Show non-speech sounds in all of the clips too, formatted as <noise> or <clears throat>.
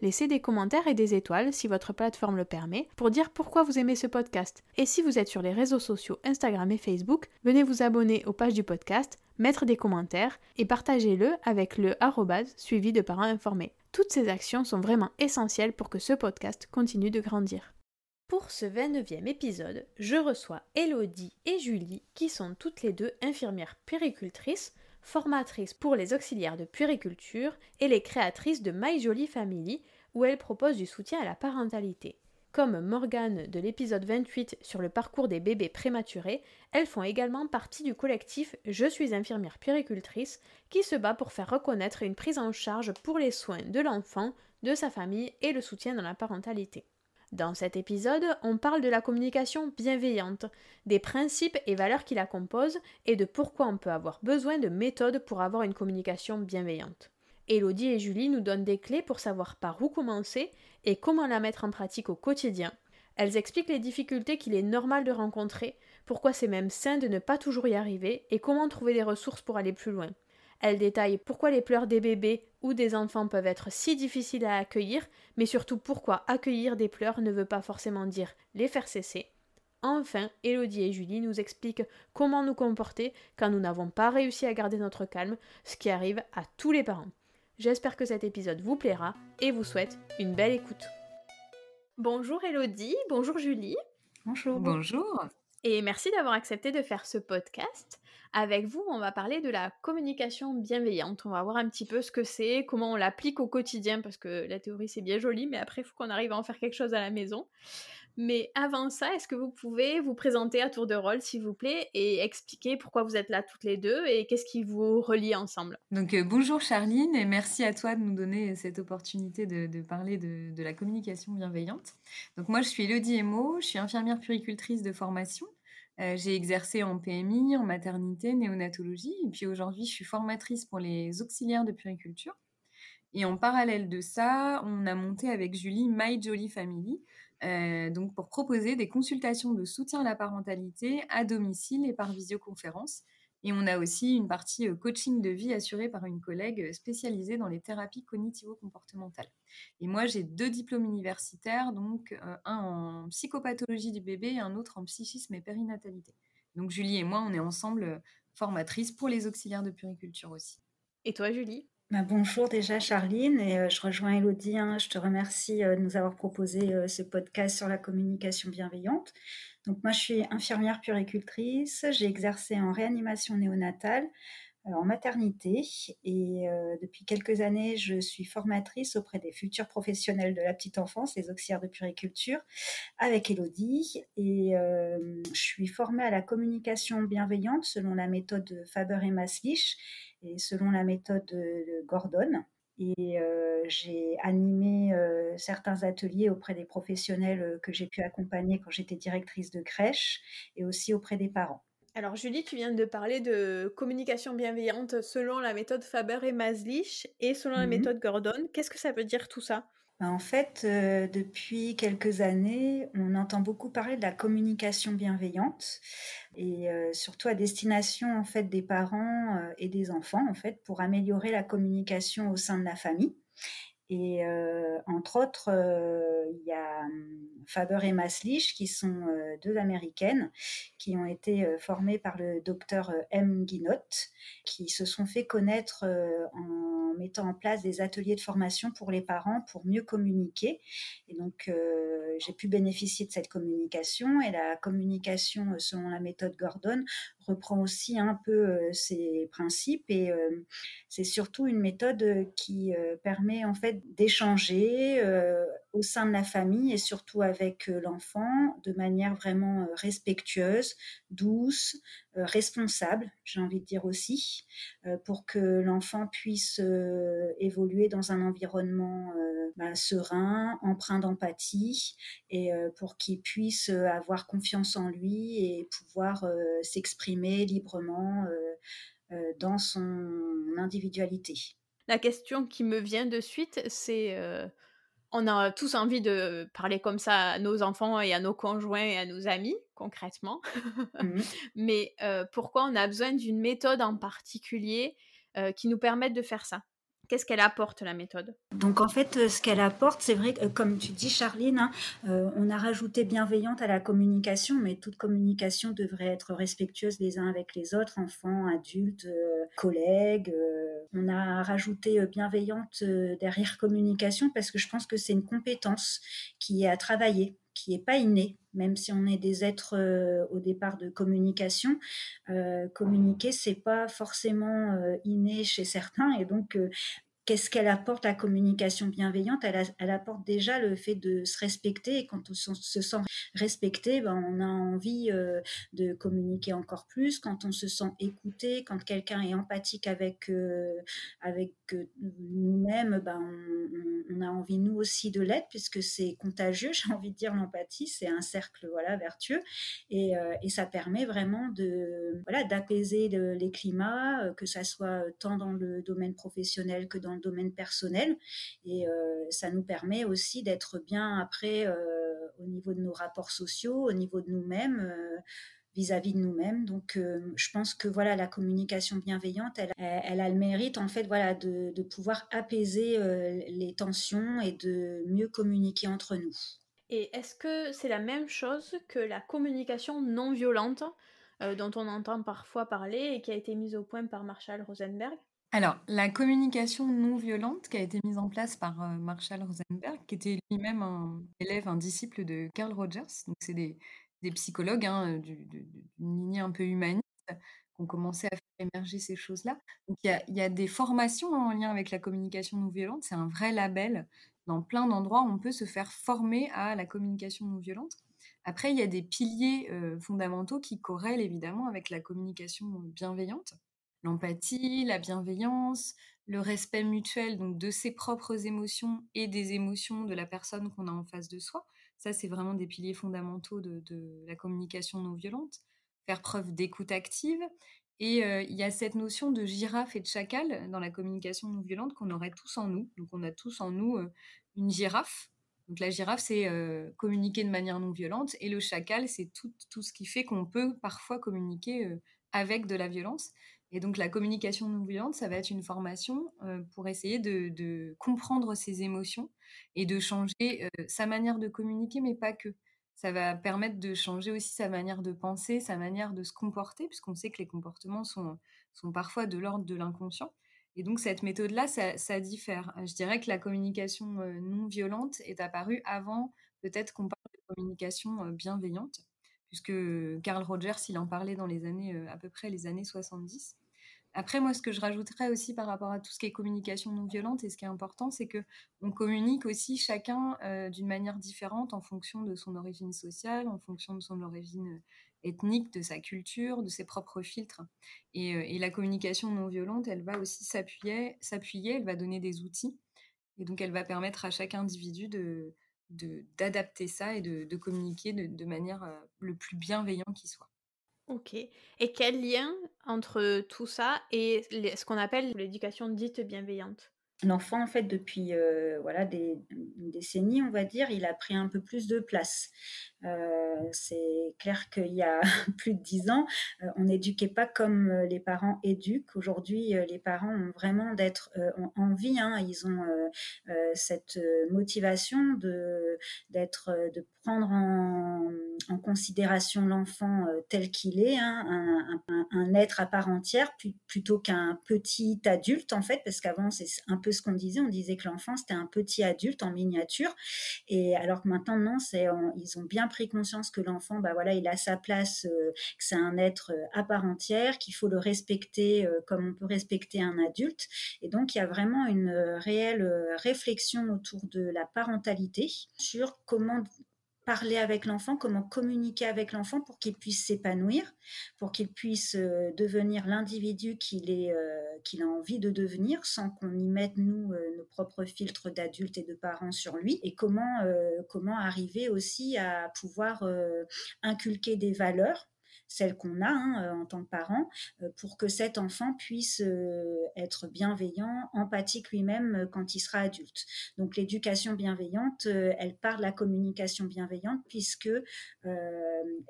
Laissez des commentaires et des étoiles si votre plateforme le permet pour dire pourquoi vous aimez ce podcast. Et si vous êtes sur les réseaux sociaux Instagram et Facebook, venez vous abonner aux pages du podcast, mettre des commentaires et partagez-le avec le arrobase suivi de parents informés. Toutes ces actions sont vraiment essentielles pour que ce podcast continue de grandir. Pour ce 29e épisode, je reçois Elodie et Julie qui sont toutes les deux infirmières péricultrices formatrice pour les auxiliaires de puériculture et les créatrices de My Jolie Family, où elle propose du soutien à la parentalité. Comme Morgane de l'épisode 28 sur le parcours des bébés prématurés, elles font également partie du collectif Je suis infirmière puéricultrice qui se bat pour faire reconnaître une prise en charge pour les soins de l'enfant, de sa famille et le soutien dans la parentalité. Dans cet épisode, on parle de la communication bienveillante, des principes et valeurs qui la composent et de pourquoi on peut avoir besoin de méthodes pour avoir une communication bienveillante. Elodie et Julie nous donnent des clés pour savoir par où commencer et comment la mettre en pratique au quotidien. Elles expliquent les difficultés qu'il est normal de rencontrer, pourquoi c'est même sain de ne pas toujours y arriver et comment trouver des ressources pour aller plus loin. Elle détaille pourquoi les pleurs des bébés ou des enfants peuvent être si difficiles à accueillir, mais surtout pourquoi accueillir des pleurs ne veut pas forcément dire les faire cesser. Enfin, Elodie et Julie nous expliquent comment nous comporter quand nous n'avons pas réussi à garder notre calme, ce qui arrive à tous les parents. J'espère que cet épisode vous plaira et vous souhaite une belle écoute. Bonjour Elodie, bonjour Julie. Bonjour. Bonjour. Et merci d'avoir accepté de faire ce podcast. Avec vous, on va parler de la communication bienveillante. On va voir un petit peu ce que c'est, comment on l'applique au quotidien, parce que la théorie c'est bien joli, mais après il faut qu'on arrive à en faire quelque chose à la maison. Mais avant ça, est-ce que vous pouvez vous présenter à tour de rôle, s'il vous plaît, et expliquer pourquoi vous êtes là toutes les deux et qu'est-ce qui vous relie ensemble? Donc euh, bonjour Charline et merci à toi de nous donner cette opportunité de, parler de, de, la communication bienveillante. Donc moi je suis Elodie Emo, je suis infirmière puricultrice de formation euh, j'ai exercé en PMI, en maternité, néonatologie, et puis aujourd'hui, je suis formatrice pour les auxiliaires de puriculture. Et en parallèle de ça, on a monté avec Julie My Jolly Family, euh, donc pour proposer des consultations de soutien à la parentalité à domicile et par visioconférence. Et on a aussi une partie euh, coaching de vie assurée par une collègue euh, spécialisée dans les thérapies cognitivo-comportementales. Et moi, j'ai deux diplômes universitaires, donc euh, un en psychopathologie du bébé et un autre en psychisme et périnatalité. Donc Julie et moi, on est ensemble formatrices pour les auxiliaires de puriculture aussi. Et toi, Julie? Bah, bonjour déjà Charline et je rejoins Elodie. Hein. je te remercie de nous avoir proposé ce podcast sur la communication bienveillante. Donc moi, je suis infirmière puricultrice. J'ai exercé en réanimation néonatale en maternité et depuis quelques années, je suis formatrice auprès des futurs professionnels de la petite enfance, les auxiliaires de puriculture, avec Elodie. Et je suis formée à la communication bienveillante selon la méthode Faber et Maslich et selon la méthode Gordon. Et j'ai animé certains ateliers auprès des professionnels que j'ai pu accompagner quand j'étais directrice de crèche et aussi auprès des parents. Alors Julie, tu viens de parler de communication bienveillante selon la méthode Faber et Maslich et selon la mmh méthode Gordon. Qu'est-ce que ça veut dire tout ça? Ben, en fait, depuis quelques années, on entend beaucoup parler de la communication bienveillante et surtout à destination des parents et des enfants pour améliorer la communication au sein de la famille. Et entre autres, il y a hum, Faber et Maslich, qui sont deux américaines, qui ont été formées par le docteur M. Guinot, qui se sont fait connaître en mettant en place des ateliers de formation pour les parents pour mieux communiquer. Et donc, j'ai pu bénéficier de cette communication. Et la communication, selon la méthode Gordon, reprend aussi un peu ces principes. Et c'est surtout une méthode qui permet en fait d'échanger au sein de la famille et surtout avec l'enfant de manière vraiment respectueuse, douce, responsable, j'ai envie de dire aussi, pour que l'enfant puisse évoluer dans un environnement bah, serein, empreint d'empathie et pour qu'il puisse avoir confiance en lui et pouvoir s'exprimer librement dans son individualité. La question qui me vient de suite, c'est on a tous envie de parler comme ça à nos enfants et à nos conjoints et à nos amis, concrètement. <laughs> Mmh Mais pourquoi on a besoin d'une méthode en particulier qui nous permette de faire ça? Qu'est-ce qu'elle apporte, la méthode? Donc, en fait, euh, ce qu'elle apporte, c'est vrai que, euh, comme tu dis, Charline, hein, euh, on a rajouté bienveillante à la communication, mais toute communication devrait être respectueuse les uns avec les autres, enfants, adultes, collègues. on a rajouté bienveillante derrière communication parce que je pense que c'est une compétence qui est à travailler qui n'est pas inné, même si on est des êtres au départ de communication. Euh, communiquer, c'est pas forcément inné chez certains, et donc qu'est-ce qu'elle apporte la communication bienveillante? Elle, apporte déjà le fait de se respecter et quand on se sent respecté, ben, on a envie euh, de communiquer encore plus. Quand on se sent écouté, quand quelqu'un est empathique avec, euh, avec euh, nous-mêmes, ben, on, a envie nous aussi de l'être puisque c'est contagieux, <laughs> j'ai envie de dire l'empathie, c'est un cercle vertueux et, ça permet vraiment d'apaiser les climats, que ça soit tant dans le domaine professionnel que dans domaine personnel. Et euh, ça nous permet aussi d'être bien après euh, au niveau de nos rapports sociaux, au niveau de nous-mêmes euh, vis-à-vis de nous-mêmes. Donc, je pense que voilà, la communication bienveillante, elle, elle, a le mérite en fait, voilà, de, de pouvoir apaiser les tensions et de mieux communiquer entre nous. Et est-ce que c'est la même chose que la communication non violente dont on entend parfois parler et qui a été mise au point par Marshall Rosenberg? Alors, la communication non violente qui a été mise en place par euh, Marshall Rosenberg, qui était lui-même un élève, un disciple de Carl Rogers, donc c'est des, psychologues hein, d'une lignée un peu humaniste qui ont commencé à faire émerger ces choses-là. Donc, il y a, des formations en lien avec la communication non violente, c'est un vrai label. Dans plein d'endroits, on peut se faire former à la communication non violente. Après, il y a des piliers euh, fondamentaux qui corrèlent évidemment avec la communication bienveillante l'empathie, la bienveillance, le respect mutuel donc de ses propres émotions et des émotions de la personne qu'on a en face de soi. Ça, c'est vraiment des piliers fondamentaux de, la communication non violente. Faire preuve d'écoute active. Et euh, il y a cette notion de girafe et de chacal dans la communication non violente qu'on aurait tous en nous. Donc, on a tous en nous euh, une girafe. Donc, la girafe, c'est euh, communiquer de manière non violente. Et le chacal, c'est tout, tout, ce qui fait qu'on peut parfois communiquer avec de la violence. Et donc la communication non violente, ça va être une formation euh, pour essayer de, comprendre ses émotions et de changer euh, sa manière de communiquer, mais pas que. Ça va permettre de changer aussi sa manière de penser, sa manière de se comporter, puisqu'on sait que les comportements sont, parfois de l'ordre de l'inconscient. Et donc cette méthode-là, ça, diffère. Je dirais que la communication euh, non violente est apparue avant peut-être qu'on parle de communication bienveillante puisque Carl Rogers, il en parlait dans les années, à peu près les années 70. Après, moi, ce que je rajouterais aussi par rapport à tout ce qui est communication non violente, et ce qui est important, c'est que on communique aussi chacun euh, d'une manière différente en fonction de son origine sociale, en fonction de son origine ethnique, de sa culture, de ses propres filtres. Et, euh, la communication non violente, elle va aussi s'appuyer, elle va donner des outils, et donc elle va permettre à chaque individu de d'adapter ça et de, communiquer de, manière euh, le plus bienveillant qui soit. Ok. Et quel lien entre tout ça et ce qu'on appelle l'éducation dite bienveillante? L'enfant, en fait, depuis euh, voilà des décennies, on va dire, il a pris un peu plus de place. Euh, c'est clair qu'il y a <laughs> plus de dix ans, euh, on n'éduquait pas comme les parents éduquent. Aujourd'hui, les parents ont vraiment d'être envie, hein, ils ont cette motivation de d'être, de prendre en, considération l'enfant tel qu'il est, hein, un, être à part entière, plutôt qu'un petit adulte en fait, parce qu'avant c'est un peu ce qu'on disait, on disait que l'enfant c'était un petit adulte en miniature, et alors que maintenant non, ils ont bien pris conscience que l'enfant, bah voilà, il a sa place, euh, que c'est un être euh, à part entière, qu'il faut le respecter euh, comme on peut respecter un adulte. Et donc, il y a vraiment une réelle réflexion autour de la parentalité sur comment parler avec l'enfant, comment communiquer avec l'enfant pour qu'il puisse s'épanouir, pour qu'il puisse euh, devenir l'individu qu'il est, euh, qu'il a envie de devenir, sans qu'on y mette nous euh, nos propres filtres d'adultes et de parents sur lui, et comment comment arriver aussi à pouvoir inculquer des valeurs celle qu'on a hein, euh, en tant que parent, euh, pour que cet enfant puisse euh, être bienveillant, empathique lui-même quand il sera adulte. Donc l'éducation bienveillante, elle part de la communication bienveillante, puisque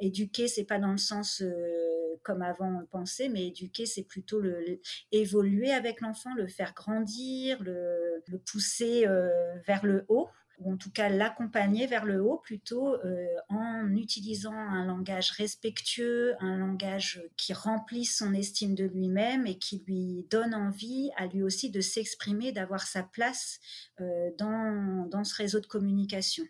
éduquer, c'est pas dans le sens comme avant pensait, mais éduquer, c'est plutôt le, évoluer avec l'enfant, le faire grandir, le, le pousser vers le haut ou en tout cas l'accompagner vers le haut plutôt euh, en utilisant un langage respectueux, un langage qui remplisse son estime de lui-même et qui lui donne envie à lui aussi de s'exprimer, d'avoir sa place euh, dans, dans ce réseau de communication.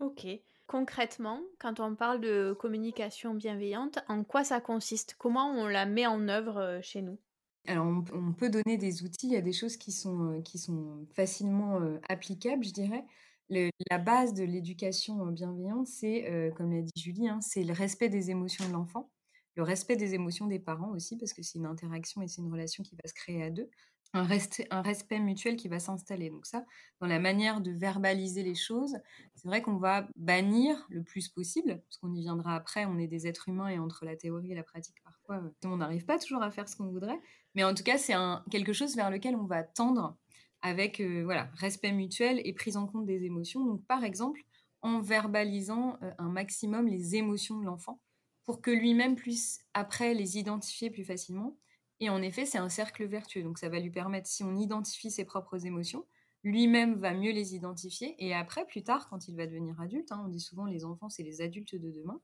Ok. Concrètement, quand on parle de communication bienveillante, en quoi ça consiste? Comment on la met en œuvre euh, chez nous? Alors, on, peut donner des outils, il y a des choses qui sont, qui sont facilement applicables, je dirais la base de l'éducation bienveillante, c'est, comme l'a dit Julie, hein, c'est le respect des émotions de l'enfant, le respect des émotions des parents aussi, parce que c'est une interaction et c'est une relation qui va se créer à deux, un, un respect mutuel qui va s'installer. Donc ça, dans la manière de verbaliser les choses, c'est vrai qu'on va bannir le plus possible, parce qu'on y viendra après, on est des êtres humains et entre la théorie et la pratique, parfois, on n'arrive pas toujours à faire ce qu'on voudrait, mais en tout cas, c'est quelque chose vers lequel on va tendre avec euh, voilà, respect mutuel et prise en compte des émotions. Donc, par exemple, en verbalisant euh, un maximum les émotions de l'enfant pour que lui-même puisse après les identifier plus facilement. Et en effet, c'est un cercle vertueux. Donc, ça va lui permettre, si on identifie ses propres émotions, lui-même va mieux les identifier. Et après, plus tard, quand il va devenir adulte, hein, on dit souvent les enfants, c'est les adultes de demain,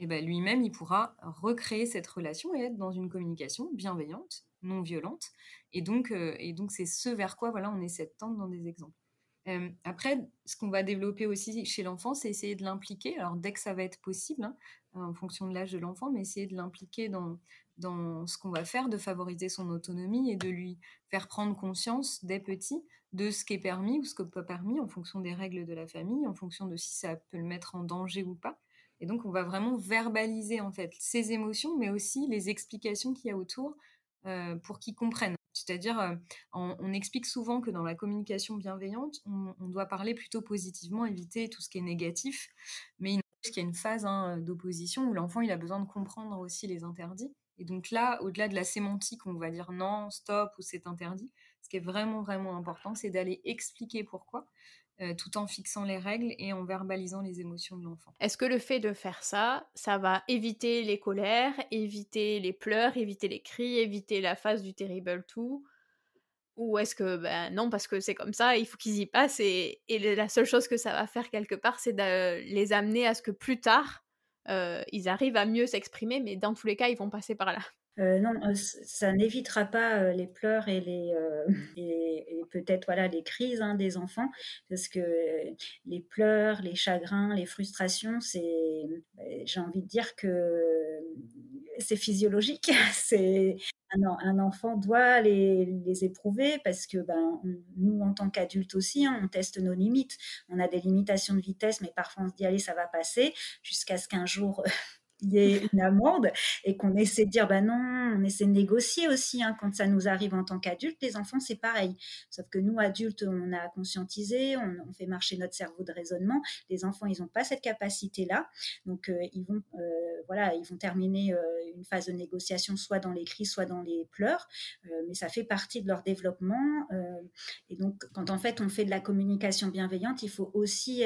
et ben lui-même, il pourra recréer cette relation et être dans une communication bienveillante non violente. Et donc, euh, et donc c'est ce vers quoi voilà, on essaie de tendre dans des exemples. Euh, après, ce qu'on va développer aussi chez l'enfant, c'est essayer de l'impliquer. Alors, dès que ça va être possible, hein, en fonction de l'âge de l'enfant, mais essayer de l'impliquer dans, dans ce qu'on va faire, de favoriser son autonomie et de lui faire prendre conscience dès petit de ce qui est permis ou ce qui n'est pas permis en fonction des règles de la famille, en fonction de si ça peut le mettre en danger ou pas. Et donc, on va vraiment verbaliser en fait ses émotions, mais aussi les explications qu'il y a autour pour qu'ils comprennent. C'est-à-dire, euh, on, explique souvent que dans la communication bienveillante, on, doit parler plutôt positivement, éviter tout ce qui est négatif, mais il y a une phase hein, d'opposition où l'enfant il a besoin de comprendre aussi les interdits. Et donc là, au-delà de la sémantique, on va dire non, stop ou c'est interdit, ce qui est vraiment vraiment important, c'est d'aller expliquer pourquoi. Euh, tout en fixant les règles et en verbalisant les émotions de l'enfant. Est-ce que le fait de faire ça, ça va éviter les colères, éviter les pleurs, éviter les cris, éviter la phase du terrible tout? Ou est-ce que ben non parce que c'est comme ça il faut qu'ils y passent et, la seule chose que ça va faire quelque part c'est de les amener à ce que plus tard euh, ils arrivent à mieux s'exprimer mais dans tous les cas ils vont passer par là euh, non, euh, ça n'évitera pas euh, les pleurs et et, peut-être voilà les crises hein, des enfants parce que les pleurs, les chagrins, les frustrations, c'est j'ai envie de dire que c'est physiologique, <laughs> un, enfant doit les, éprouver parce que ben, nous, en tant qu'adultes aussi, hein, on teste nos limites. On a des limitations de vitesse, mais parfois on se dit, allez, ça va passer, jusqu'à ce qu'un jour, <laughs> y ait une amende et qu'on essaie de dire bah non, on essaie de négocier aussi hein, quand ça nous arrive en tant qu'adultes. Les enfants, c'est pareil. Sauf que nous, adultes, on a conscientisé, on, fait marcher notre cerveau de raisonnement. Les enfants, ils n'ont pas cette capacité-là. Donc, euh, ils, vont, euh, voilà, ils vont terminer euh, une phase de négociation soit dans les cris, soit dans les pleurs. mais ça fait partie de leur développement. et donc, quand en fait on fait de la communication bienveillante, il faut aussi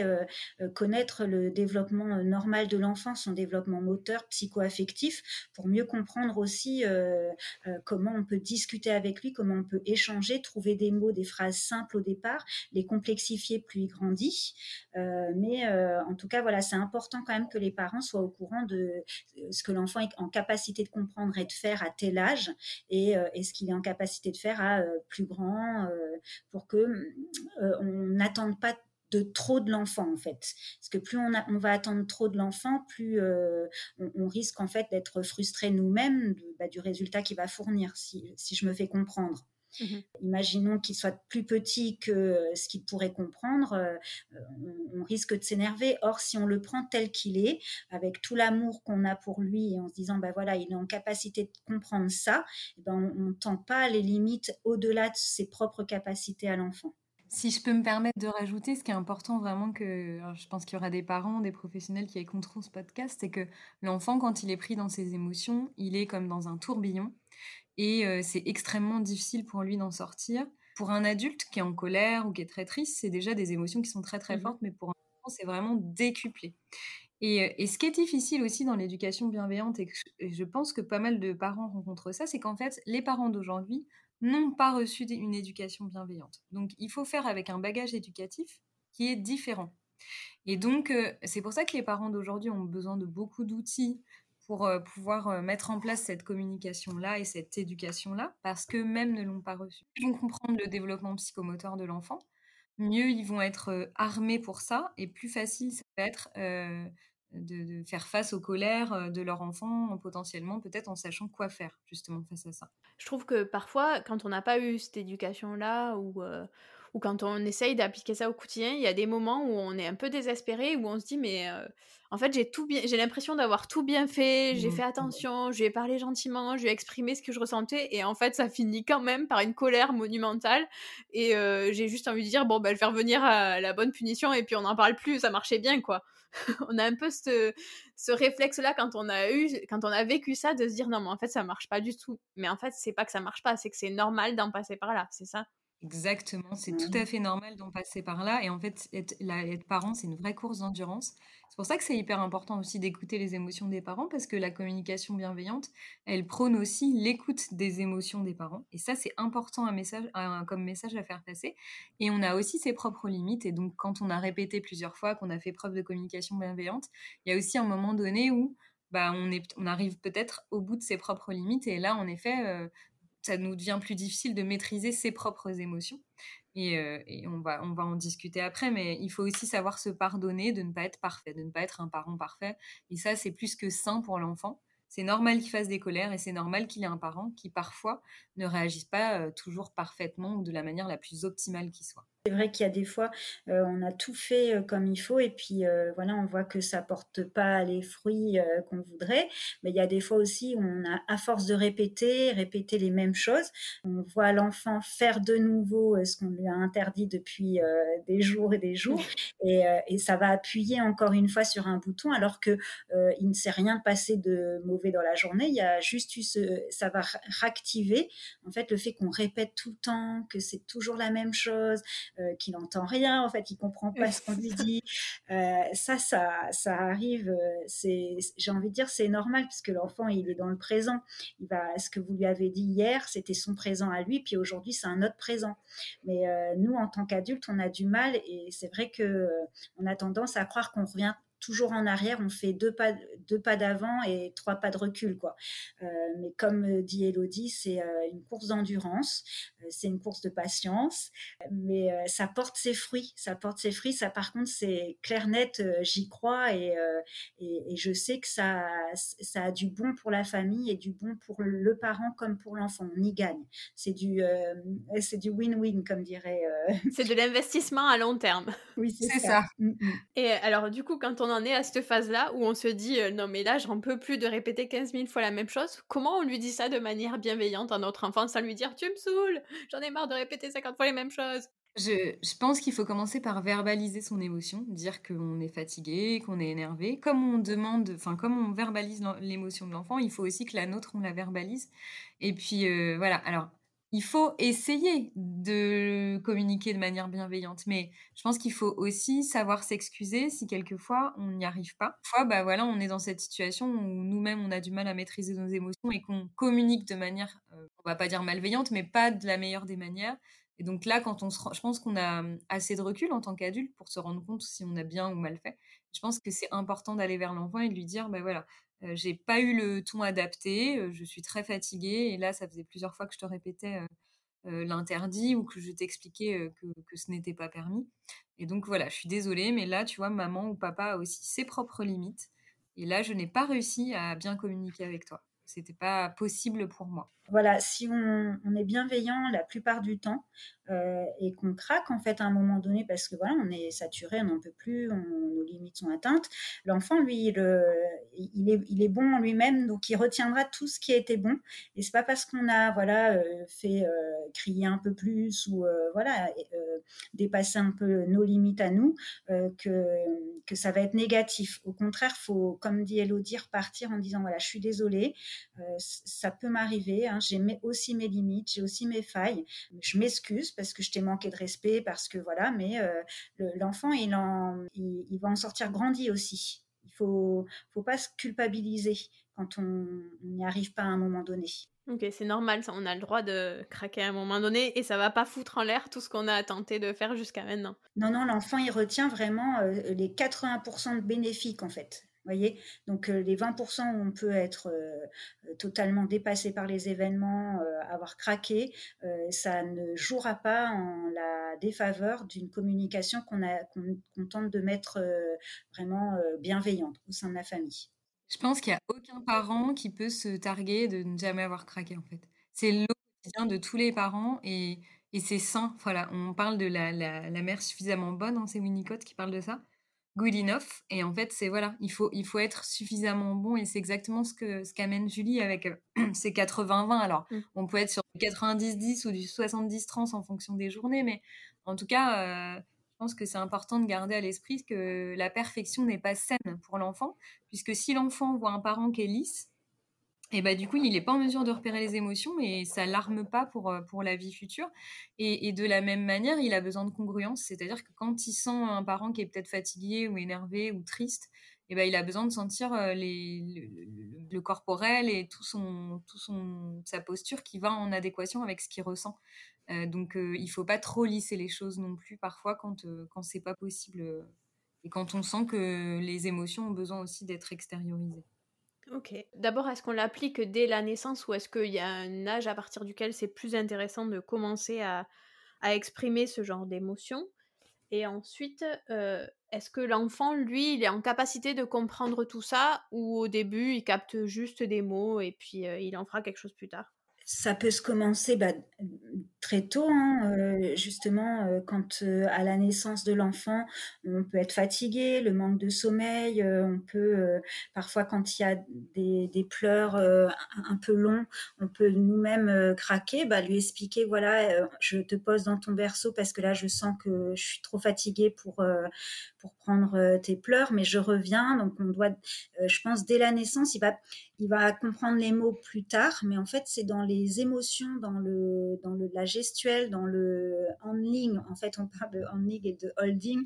connaître le développement normal de l'enfant, son développement moteur psycho-affectif pour mieux comprendre aussi euh, euh, comment on peut discuter avec lui, comment on peut échanger, trouver des mots, des phrases simples au départ, les complexifier plus il grandit. Euh, mais en tout cas, voilà, c'est important quand même que les parents soient au courant de ce que l'enfant est en capacité de comprendre et de faire à tel âge et, ce qu'il est en capacité de faire à plus grand pour que on n'attende pas de trop de l'enfant en fait. Parce que plus on, on va attendre trop de l'enfant, plus euh, on, risque en fait d'être frustré nous-mêmes bah, du résultat qu'il va fournir, si, je me fais comprendre. Mmh Imaginons qu'il soit plus petit que ce qu'il pourrait comprendre, euh, on, risque de s'énerver. Or, si on le prend tel qu'il est, avec tout l'amour qu'on a pour lui, et en se disant, ben voilà, il est en capacité de comprendre ça, eh ben on ne tend pas les limites au-delà de ses propres capacités à l'enfant. Si je peux me permettre de rajouter, ce qui est important vraiment que, je pense qu'il y aura des parents, des professionnels qui écouteront ce podcast, c'est que l'enfant, quand il est pris dans ses émotions, il est comme dans un tourbillon et euh, c'est extrêmement difficile pour lui d'en sortir. Pour un adulte qui est en colère ou qui est très triste, c'est déjà des émotions qui sont très très mmh fortes, mais pour un enfant, c'est vraiment décuplé. Et, euh, et, ce qui est difficile aussi dans l'éducation bienveillante, et, et je pense que pas mal de parents rencontrent ça, c'est qu'en fait, les parents d'aujourd'hui n'ont pas reçu une éducation bienveillante. Donc il faut faire avec un bagage éducatif qui est différent. Et donc euh, c'est pour ça que les parents d'aujourd'hui ont besoin de beaucoup d'outils pour euh, pouvoir euh, mettre en place cette communication-là et cette éducation-là, parce que même ne l'ont pas reçu. Ils vont comprendre le développement psychomoteur de l'enfant, mieux ils vont être armés pour ça, et plus facile ça va être de, faire face aux colères euh, de leur enfant, potentiellement, peut-être en sachant quoi faire, justement, face à ça. Je trouve que parfois, quand on n'a pas eu cette éducation-là, ou, euh, ou quand on essaye d'appliquer ça au quotidien, il y a des moments où on est un peu désespéré, où on se dit, mais euh, en fait, j'ai tout bien, j'ai l'impression d'avoir tout bien fait, j'ai mmh. fait attention, je lui ai parlé gentiment, je lui ai exprimé ce que je ressentais, et en fait, ça finit quand même par une colère monumentale, et j'ai juste envie de dire, bon, ben, je vais revenir à la bonne punition, et puis on n'en parle plus, ça marchait bien, quoi. <laughs> on a un peu ce, ce réflexe-là quand on a eu, quand on a vécu ça, de se dire non, mais en fait, ça marche pas du tout. Mais en fait, c'est pas que ça marche pas, c'est que c'est normal d'en passer par là, c'est ça. Exactement, c'est tout à fait normal d'en passer par là. Et en fait, être, être parent, c'est une vraie course d'endurance. C'est pour ça que c'est hyper important aussi d'écouter les émotions des parents, parce que la communication bienveillante, elle prône aussi l'écoute des émotions des parents. Et ça, c'est important un message, comme message à faire passer. Et on a aussi ses propres limites. Et donc, quand on a répété plusieurs fois qu'on a fait preuve de communication bienveillante, il y a aussi un moment donné où bah, on, est, on arrive peut-être au bout de ses propres limites. Et là, en effet, euh, ça nous devient plus difficile de maîtriser ses propres émotions. Et, euh, on, va, on va en discuter après, mais il faut aussi savoir se pardonner de ne pas être parfait, de ne pas être un parent parfait. Et ça, c'est plus que sain pour l'enfant. C'est normal qu'il fasse des colères et c'est normal qu'il ait un parent qui parfois ne réagisse pas euh, toujours parfaitement ou de la manière la plus optimale qui soit. C'est vrai qu'il y a des fois, euh, on a tout fait euh, comme il faut et puis euh, voilà, on voit que ça porte pas les fruits qu'on voudrait. Mais il y a des fois aussi où on a, à force de répéter, répéter les mêmes choses, on voit l'enfant faire de nouveau ce qu'on lui a interdit depuis des jours et des jours, <laughs> et, et, ça va appuyer encore une fois sur un bouton alors que il ne s'est rien passé de mauvais dans la journée. Il y a juste eu ce, ça va réactiver en fait le fait qu'on répète tout le temps, que c'est toujours la même chose euh, qui n'entend rien, en fait, il comprend pas ce qu'on lui <laughs> dit. Euh, ça, ça, ça arrive. Euh, c'est, j'ai envie de dire, c'est normal puisque l'enfant, il est dans le présent. Il va, ce que vous lui avez dit hier, c'était son présent à lui, puis aujourd'hui, c'est un autre présent. Mais nous, en tant qu'adultes, on a du mal, et c'est vrai que on a tendance à croire qu'on revient toujours en arrière, on fait deux pas, deux pas d'avant et trois pas de recul. Quoi. Euh, mais comme dit Elodie, c'est une course d'endurance, c'est une course de patience, mais ça porte ses fruits. Ça porte ses fruits. Ça, par contre, c'est clair net, j'y crois et, et, je sais que ça, ça a du bon pour la famille et du bon pour le parent comme pour l'enfant. On y gagne. C'est du, c'est du win-win, comme dirait. C'est de l'investissement à long terme. Oui, c'est ça. Mm, mm. Et alors, du coup, quand on en est à cette phase-là où on se dit euh, non, mais là, j'en peux plus de répéter 15 000 fois la même chose, comment on lui dit ça de manière bienveillante à notre enfant sans lui dire tu me saoules, j'en ai marre de répéter 50 fois les mêmes choses? Je, pense qu'il faut commencer par verbaliser son émotion, dire qu'on est fatigué, qu'on est énervé. Comme on demande, enfin, comme on verbalise l'émotion de l'enfant, il faut aussi que la nôtre, on la verbalise. Et puis, euh, voilà. Alors, il faut essayer de communiquer de manière bienveillante, mais je pense qu'il faut aussi savoir s'excuser si quelquefois on n'y arrive pas. Fois, bah voilà, on est dans cette situation où nous-mêmes on a du mal à maîtriser nos émotions et qu'on communique de manière, euh, on va pas dire malveillante, mais pas de la meilleure des manières. Et donc là, quand on se, je pense qu'on a assez de recul en tant qu'adulte pour se rendre compte si on a bien ou mal fait. Je pense que c'est important d'aller vers l'enfant et de lui dire, bah voilà, euh, j'ai pas eu le ton adapté, euh, je suis très fatiguée et là ça faisait plusieurs fois que je te répétais euh, l'interdit ou que je t'expliquais que, que, ce n'était pas permis. Et donc voilà, je suis désolée, mais là tu vois, maman ou papa a aussi ses propres limites. Et là, je n'ai pas réussi à bien communiquer avec toi. C'était pas possible pour moi. Voilà, si on, on est bienveillant la plupart du temps, euh, et qu'on craque en fait à un moment donné parce que voilà, on est saturé, on n'en peut plus, nos limites sont atteintes. L'enfant, lui, il, il, est, bon en lui-même, donc il retiendra tout ce qui a été bon. Et c'est pas parce qu'on a voilà euh, fait euh, crier un peu plus ou voilà dépasser un peu nos limites à nous que que ça va être négatif. Au contraire, faut, comme dit Elodie, repartir en disant voilà, je suis désolée, ça peut m'arriver, hein, j'ai aussi mes limites, j'ai aussi mes failles, je m'excuse parce que je t'ai manqué de respect, parce que voilà, mais euh, l'enfant, il, en, il, va en sortir grandi aussi. Il faut, faut pas se culpabiliser quand on n'y arrive pas à un moment donné. Ok, c'est normal, ça, on a le droit de craquer à un moment donné et ça va pas foutre en l'air tout ce qu'on a tenté de faire jusqu'à maintenant. Non, non, l'enfant, il retient vraiment euh, les 80% de bénéfiques en fait voyez Donc euh, les 20% où on peut être euh, totalement dépassé par les événements, euh, avoir craqué, ça ne jouera pas en la défaveur d'une communication qu'on tente de mettre vraiment bienveillante au sein de la famille. Je pense qu'il n'y a aucun parent qui peut se targuer de ne jamais avoir craqué en fait. C'est le de tous les parents et, c'est sain. Voilà, on parle de la mère suffisamment bonne, hein, c'est Winnicott qui parle de ça good enough. Et en fait, c'est voilà, il faut, il faut être suffisamment bon et c'est exactement ce que ce qu'amène Julie avec <clears throat> ses 80-20. Alors, mmh. on peut être sur du 90-10 ou du 70-30 en fonction des journées, mais en tout cas, euh, je pense que c'est important de garder à l'esprit que la perfection n'est pas saine pour l'enfant, puisque si l'enfant voit un parent qui est lisse, et bah, du coup, il n'est pas en mesure de repérer les émotions et ça l'arme pas pour, euh, pour la vie future. Et, de la même manière, il a besoin de congruence, c'est-à-dire que quand il sent un parent qui est peut-être fatigué ou énervé ou triste, et ben il a besoin de sentir euh, les, le, corporel et tout son, tout son, sa posture qui va en adéquation avec ce qu'il ressent. Euh, donc, il il faut pas trop lisser les choses non plus parfois quand, quand c'est pas possible et quand on sent que les émotions ont besoin aussi d'être extériorisées. Ok. D'abord, est-ce qu'on l'applique dès la naissance ou est-ce qu'il y a un âge à partir duquel c'est plus intéressant de commencer à, exprimer ce genre d'émotions Et ensuite, euh, est-ce que l'enfant, lui, il est en capacité de comprendre tout ça ou au début, il capte juste des mots et puis euh, il en fera quelque chose plus tard? Ça peut se commencer bah, très tôt, hein, euh, justement, euh, quand euh, à la naissance de l'enfant, on peut être fatigué, le manque de sommeil, on peut parfois quand il y a des, des pleurs un peu longs, on peut nous-mêmes craquer, bah, lui expliquer voilà, je te pose dans ton berceau parce que là je sens que je suis trop fatiguée pour pour prendre tes pleurs, mais je reviens. Donc on doit, je pense, dès la naissance, il va il va comprendre les mots plus tard, mais en fait, c'est dans les émotions, dans le, dans le, la gestuelle, dans le handling. En fait, on parle de handling et de holding.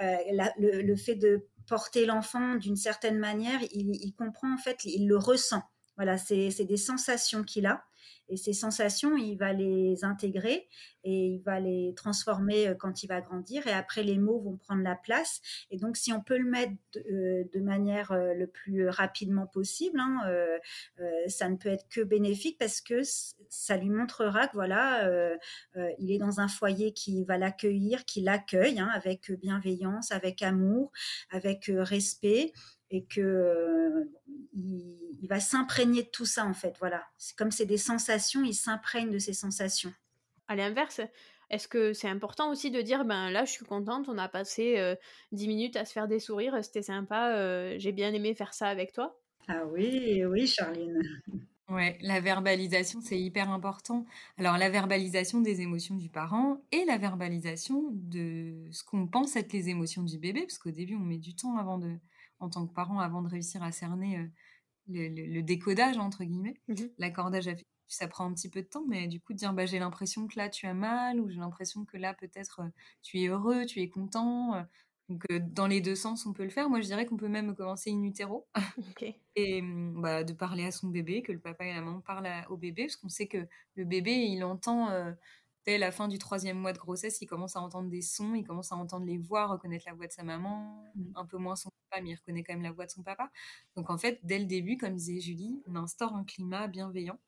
Euh, le, fait de porter l'enfant d'une certaine manière, il, il, comprend, en fait, il le ressent. Voilà, c'est des sensations qu'il a. Et ces sensations, il va les intégrer et il va les transformer euh, quand il va grandir. Et après, les mots vont prendre la place. Et donc, si on peut le mettre de, euh, manière euh, le plus rapidement possible, hein, ça ne peut être que bénéfique parce que ça lui montrera que voilà, il est dans un foyer qui va l'accueillir, qui l'accueille hein, avec bienveillance, avec amour, avec respect et que il, va s'imprégner de tout ça en fait. Voilà, c'est comme c'est des sensations, il s'imprègne de ces sensations. À l'inverse, est-ce que c'est important aussi de dire ben là je suis contente, on a passé dix minutes à se faire des sourires, c'était sympa, j'ai bien aimé faire ça avec toi? Ah oui, oui Charline. <laughs> Ouais, la verbalisation, c'est hyper important. Alors, la verbalisation des émotions du parent et la verbalisation de ce qu'on pense être les émotions du bébé, parce qu'au début, on met du temps avant de, en tant que parent avant de réussir à cerner euh, le, décodage, entre guillemets. Mmh L'accordage affectif, ça prend un petit peu de temps, mais du coup, de dire bah, j'ai l'impression que là, tu as mal, ou j'ai l'impression que là, peut-être, euh, tu es heureux, tu es content. Euh. Donc, dans les deux sens, on peut le faire. Moi, je dirais qu'on peut même commencer in utero. <laughs> et mmh, bah, de parler à son bébé, que le papa et la maman parlent au bébé, parce qu'on sait que le bébé, il entend dès la fin du troisième mois de grossesse, il commence à entendre des sons, il commence à entendre les voix, reconnaître la voix de sa maman, mmh. un peu moins son papa, mais il reconnaît quand même la voix de son papa. Donc en fait, dès le début, comme disait Julie, on instaure un climat bienveillant.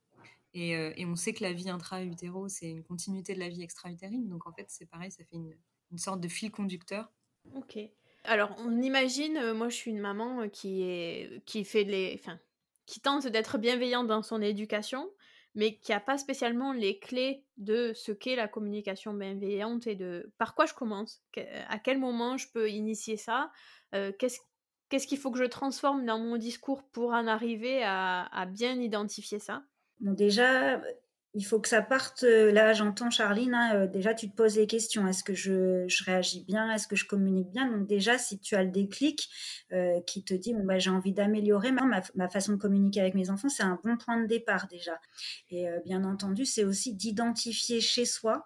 Et, euh, on sait que la vie intra-utéro, c'est une continuité de la vie extra-utérine. Donc en fait, c'est pareil, ça fait une, sorte de fil conducteur. Ok. Alors, on imagine, euh, moi je suis une maman euh, qui, est, qui fait les. Enfin, qui tente d'être bienveillante dans son éducation, mais qui n'a pas spécialement les clés de ce qu'est la communication bienveillante et de par quoi je commence, à quel moment je peux initier ça, euh, qu'est-ce qu'il faut que je transforme dans mon discours pour en arriver à, à bien identifier ça? Déjà, il faut que ça parte. Euh, là, j'entends Charline, hein, euh, déjà tu te poses des questions. Est-ce que je, réagis bien? Est-ce que je communique bien? Donc déjà, si tu as le déclic euh, qui te dit, bon, bah, j'ai envie d'améliorer ma, façon de communiquer avec mes enfants, c'est un bon point de départ déjà. Et bien entendu, c'est aussi d'identifier chez soi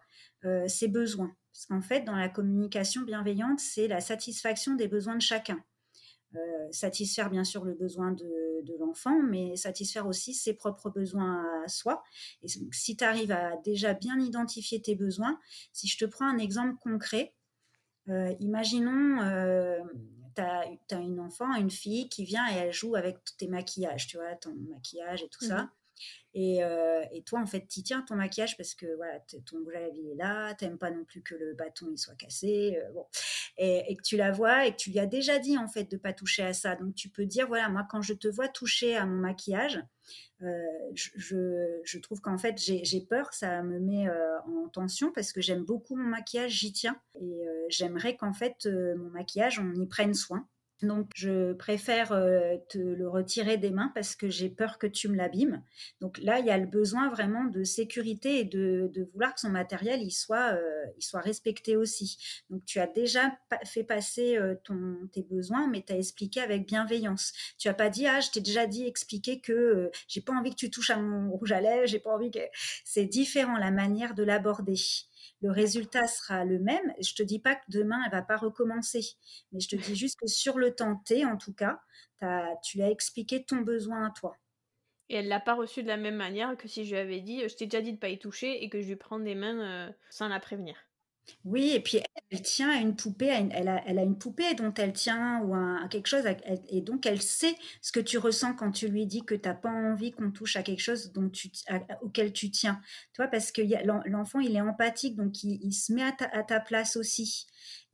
ses besoins. Parce qu'en fait, dans la communication bienveillante, c'est la satisfaction des besoins de chacun. Euh, satisfaire bien sûr le besoin de, l'enfant, mais satisfaire aussi ses propres besoins à soi. Et si tu arrives à déjà bien identifier tes besoins, si je te prends un exemple concret, euh, imaginons, euh, tu as, une enfant, une fille qui vient et elle joue avec tes maquillages, tu vois, ton maquillage et tout ça. Euh, et, toi, en fait, tu tiens ton maquillage parce que voilà, ton à lèvres est là, t'aimes pas non plus que le bâton il soit cassé, euh, bon, et, que tu la vois et que tu lui as déjà dit en fait de pas toucher à ça. Donc tu peux dire voilà, moi quand je te vois toucher à mon maquillage, euh, je, trouve qu'en fait j'ai peur, ça me met en tension parce que j'aime beaucoup mon maquillage, j'y tiens et j'aimerais qu'en fait mon maquillage on y prenne soin. Donc, je préfère euh, te le retirer des mains parce que j'ai peur que tu me l'abîmes. Donc là, il y a le besoin vraiment de sécurité et de, vouloir que son matériel il soit, euh, il soit respecté aussi. Donc, tu as déjà fait passer euh, ton, tes besoins, mais tu as expliqué avec bienveillance. Tu as pas dit, ah, je t'ai déjà dit, expliquer que j'ai pas envie que tu touches à mon rouge à lèvres, j'ai pas envie que. C'est différent la manière de l'aborder le résultat sera le même. Je te dis pas que demain elle va pas recommencer, mais je te dis juste que sur le temps T, en tout cas, tu lui as expliqué ton besoin à toi. Et elle l'a pas reçu de la même manière que si je lui avais dit, je t'ai déjà dit de pas y toucher et que je lui prends des mains euh, sans la prévenir. Oui, et puis elle tient à une poupée, elle, a, une poupée dont elle tient ou à quelque chose, et donc elle sait ce que tu ressens quand tu lui dis que tu n'as pas envie qu'on touche à quelque chose dont tu, auquel tu tiens. Toi, parce que l'enfant, il est empathique, donc il, se met à ta, place aussi.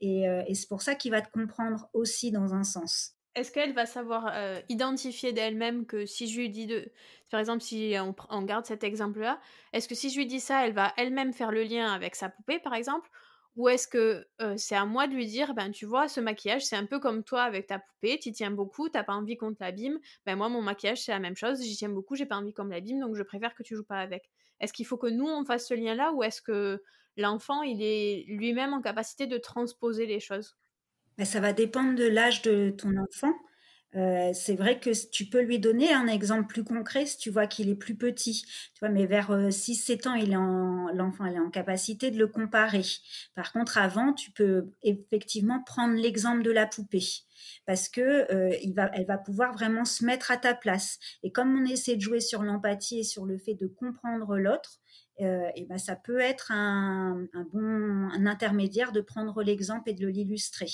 Euh, et, c'est pour ça qu'il va te comprendre aussi dans un sens. Est-ce qu'elle va savoir euh, identifier d'elle-même que si je lui dis de... Par exemple, si on, on garde cet exemple-là, est-ce que si je lui dis ça, elle va elle-même faire le lien avec sa poupée, par exemple ou est-ce que c'est à moi de lui dire, ben tu vois, ce maquillage, c'est un peu comme toi avec ta poupée, tu tiens beaucoup, t'as pas envie qu'on te l'abîme. Ben moi, mon maquillage, c'est la même chose, j'y tiens beaucoup, j'ai pas envie qu'on me l'abîme, donc je préfère que tu joues pas avec. Est-ce qu'il faut que nous, on fasse ce lien-là, ou est-ce que l'enfant, il est lui-même en capacité de transposer les choses? Ben, Ça va dépendre de l'âge de ton enfant. Euh, c'est vrai que tu peux lui donner un exemple plus concret si tu vois qu'il est plus petit. Tu vois, mais vers 6-7 euh, ans, il est en, l'enfant est en capacité de le comparer. Par contre, avant, tu peux effectivement prendre l'exemple de la poupée parce que euh, va, elle va pouvoir vraiment se mettre à ta place. Et comme on essaie de jouer sur l'empathie et sur le fait de comprendre l'autre, et ben ça peut être un, bon intermédiaire de prendre l'exemple et de l'illustrer.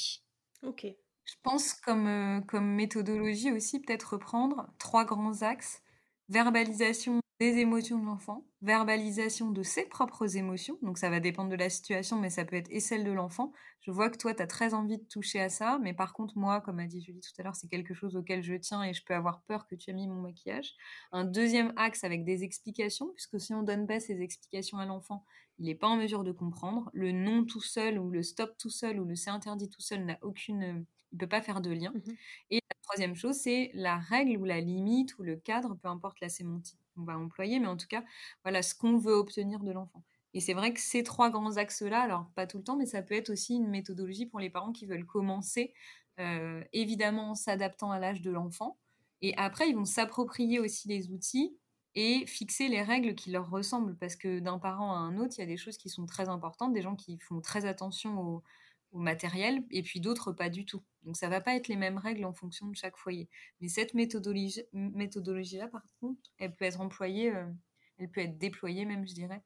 Ok. Je pense comme, euh, comme méthodologie aussi, peut-être reprendre trois grands axes. Verbalisation des émotions de l'enfant, verbalisation de ses propres émotions, donc ça va dépendre de la situation, mais ça peut être et celle de l'enfant. Je vois que toi, tu as très envie de toucher à ça, mais par contre, moi, comme a dit Julie tout à l'heure, c'est quelque chose auquel je tiens et je peux avoir peur que tu aies mis mon maquillage. Un deuxième axe avec des explications, puisque si on donne pas ces explications à l'enfant, il n'est pas en mesure de comprendre. Le non tout seul ou le stop tout seul ou le c'est interdit tout seul n'a aucune il ne peut pas faire de lien. Mmh et la troisième chose, c'est la règle ou la limite ou le cadre, peu importe la sémantique qu'on va employer, mais en tout cas, voilà ce qu'on veut obtenir de l'enfant. Et c'est vrai que ces trois grands axes-là, alors pas tout le temps, mais ça peut être aussi une méthodologie pour les parents qui veulent commencer, euh, évidemment en s'adaptant à l'âge de l'enfant. Et après, ils vont s'approprier aussi les outils et fixer les règles qui leur ressemblent. Parce que d'un parent à un autre, il y a des choses qui sont très importantes, des gens qui font très attention aux, au matériel, et puis d'autres pas du tout. Donc ça va pas être les mêmes règles en fonction de chaque foyer. Mais cette méthodologie, méthodologie-là, par contre, elle peut être employée, euh, elle peut être déployée même, je dirais,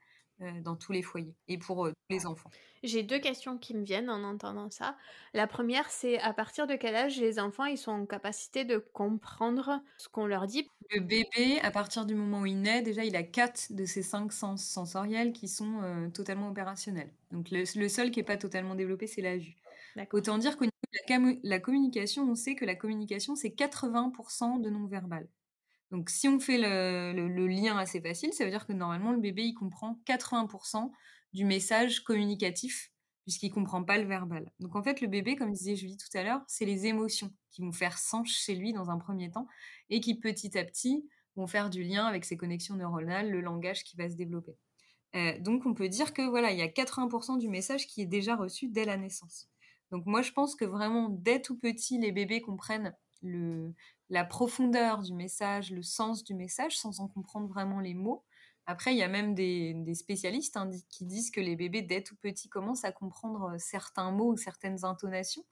dans tous les foyers et pour euh, tous les enfants. J'ai deux questions qui me viennent en entendant ça. La première, c'est à partir de quel âge les enfants ils sont en capacité de comprendre ce qu'on leur dit? Le bébé, à partir du moment où il naît, déjà il a quatre de ses cinq sens sensoriels qui sont euh, totalement opérationnels. Donc le, seul qui n'est pas totalement développé, c'est la vue. Autant dire qu'au niveau de la, communication, on sait que la communication, c'est 80% de non-verbal. Donc, si on fait le, lien assez facile, ça veut dire que normalement, le bébé, il comprend 80% du message communicatif, puisqu'il comprend pas le verbal. Donc, en fait, le bébé, comme disait Julie tout à l'heure, c'est les émotions qui vont faire sens chez lui dans un premier temps et qui, petit à petit, vont faire du lien avec ses connexions neuronales, le langage qui va se développer. Euh, donc, on peut dire que voilà, il y a 80% du message qui est déjà reçu dès la naissance. Donc, moi, je pense que vraiment, dès tout petit, les bébés comprennent le, la profondeur du message, le sens du message, sans en comprendre vraiment les mots. Après, il y a même des, spécialistes hein, qui disent que les bébés, dès tout petit, commencent à comprendre euh, certains mots ou certaines intonations.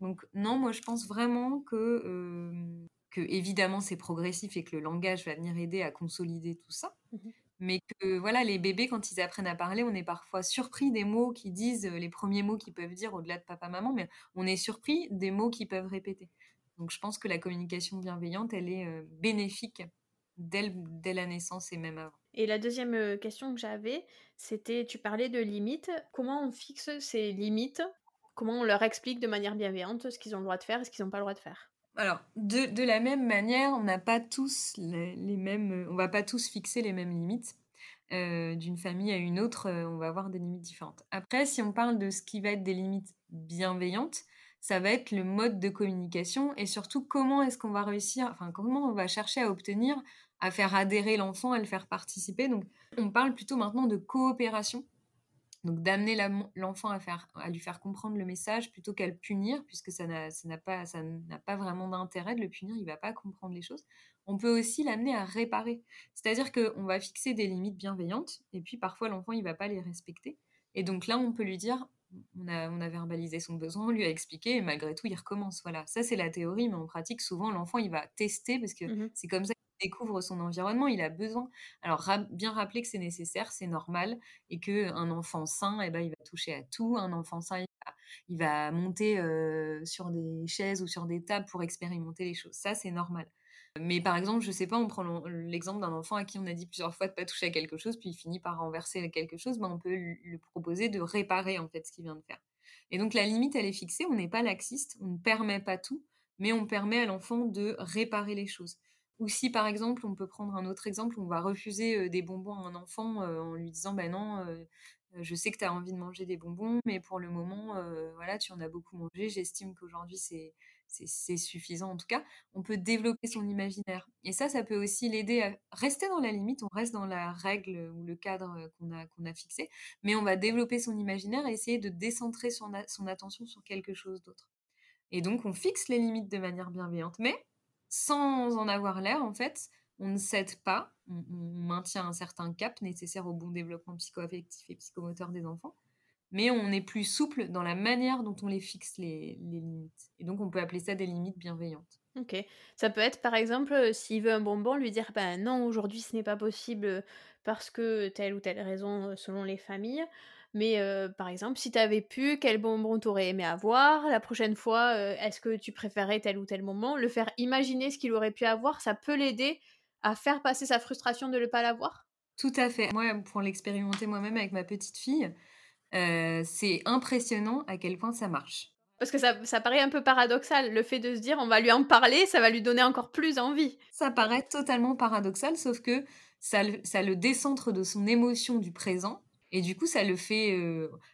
Donc non, moi je pense vraiment que, euh, que évidemment c'est progressif et que le langage va venir aider à consolider tout ça. Mmh Mais que voilà, les bébés, quand ils apprennent à parler, on est parfois surpris des mots qu'ils disent, euh, les premiers mots qu'ils peuvent dire au-delà de papa-maman, mais on est surpris des mots qu'ils peuvent répéter. Donc je pense que la communication bienveillante, elle est euh, bénéfique dès, la naissance et même avant. Et la deuxième euh, question que j'avais, c'était, tu parlais de limites. Comment on fixe ces limites? Comment on leur explique de manière bienveillante ce qu'ils ont le droit de faire et ce qu'ils n'ont pas le droit de faire? Alors, de, la même manière, on n'a pas tous les, mêmes, on va pas tous fixer les mêmes limites. Euh, d'une famille à une autre, on va avoir des limites différentes. Après, si on parle de ce qui va être des limites bienveillantes, ça va être le mode de communication et surtout comment est-ce qu'on va réussir, enfin comment on va chercher à obtenir, à faire adhérer l'enfant, à le faire participer. Donc on parle plutôt maintenant de coopération, donc d'amener l'enfant à, à lui faire comprendre le message plutôt qu'à le punir, puisque ça n'a pas, pas vraiment d'intérêt de le punir, il va pas comprendre les choses. On peut aussi l'amener à réparer, c'est-à-dire qu'on va fixer des limites bienveillantes et puis parfois l'enfant il va pas les respecter. Et donc là, on peut lui dire on a, verbalisé son besoin, on lui a expliqué, et malgré tout, il recommence. Voilà, ça c'est la théorie, mais en pratique, souvent, l'enfant, il va tester, parce que mmh c'est comme ça qu'il découvre son environnement, il a besoin. Alors, bien rappeler que c'est nécessaire, c'est normal, et qu'un enfant sain, eh ben, il va toucher à tout. Un enfant sain, il va, monter euh, sur des chaises ou sur des tables pour expérimenter les choses. Ça, c'est normal. Mais par exemple, je sais pas, on prend l'exemple d'un enfant à qui on a dit plusieurs fois de pas toucher à quelque chose, puis il finit par renverser quelque chose, ben on peut lui proposer de réparer en fait ce qu'il vient de faire. Et donc la limite, elle est fixée, on n'est pas laxiste, on ne permet pas tout, mais on permet à l'enfant de réparer les choses. Ou si par exemple, on peut prendre un autre exemple, on va refuser euh, des bonbons à un enfant euh, en lui disant, ben non, euh, je sais que tu as envie de manger des bonbons, mais pour le moment, voilà, tu en as beaucoup mangé, j'estime qu'aujourd'hui c'est c'est suffisant en tout cas, on peut développer son imaginaire. Et ça, ça peut aussi l'aider à rester dans la limite, on reste dans la règle ou le cadre qu'on a, qu'on a fixé, mais on va développer son imaginaire et essayer de décentrer son, son attention sur quelque chose d'autre. Et donc, on fixe les limites de manière bienveillante, mais sans en avoir l'air, en fait, on ne cède pas, on, maintient un certain cap nécessaire au bon développement psychoaffectif et psychomoteur des enfants, mais on est plus souple dans la manière dont on les fixe, les, limites. Et donc, on peut appeler ça des limites bienveillantes. Ok. Ça peut être, par exemple, euh, s'il veut un bonbon, lui dire ben non, aujourd'hui ce n'est pas possible parce que telle ou telle raison euh, selon les familles. Mais euh, par exemple, si tu avais pu, quel bonbon t'aurais aimé avoir? La prochaine fois, est-ce que tu préférais tel ou tel moment Le faire imaginer ce qu'il aurait pu avoir, ça peut l'aider à faire passer sa frustration de ne pas l'avoir? Tout à fait. Moi, pour l'expérimenter moi-même avec ma petite fille, c'est impressionnant à quel point ça marche. Parce que ça, ça, paraît un peu paradoxal, le fait de se dire on va lui en parler, ça va lui donner encore plus envie. Ça paraît totalement paradoxal, sauf que ça, ça le décentre de son émotion du présent. Et du coup, ça le fait.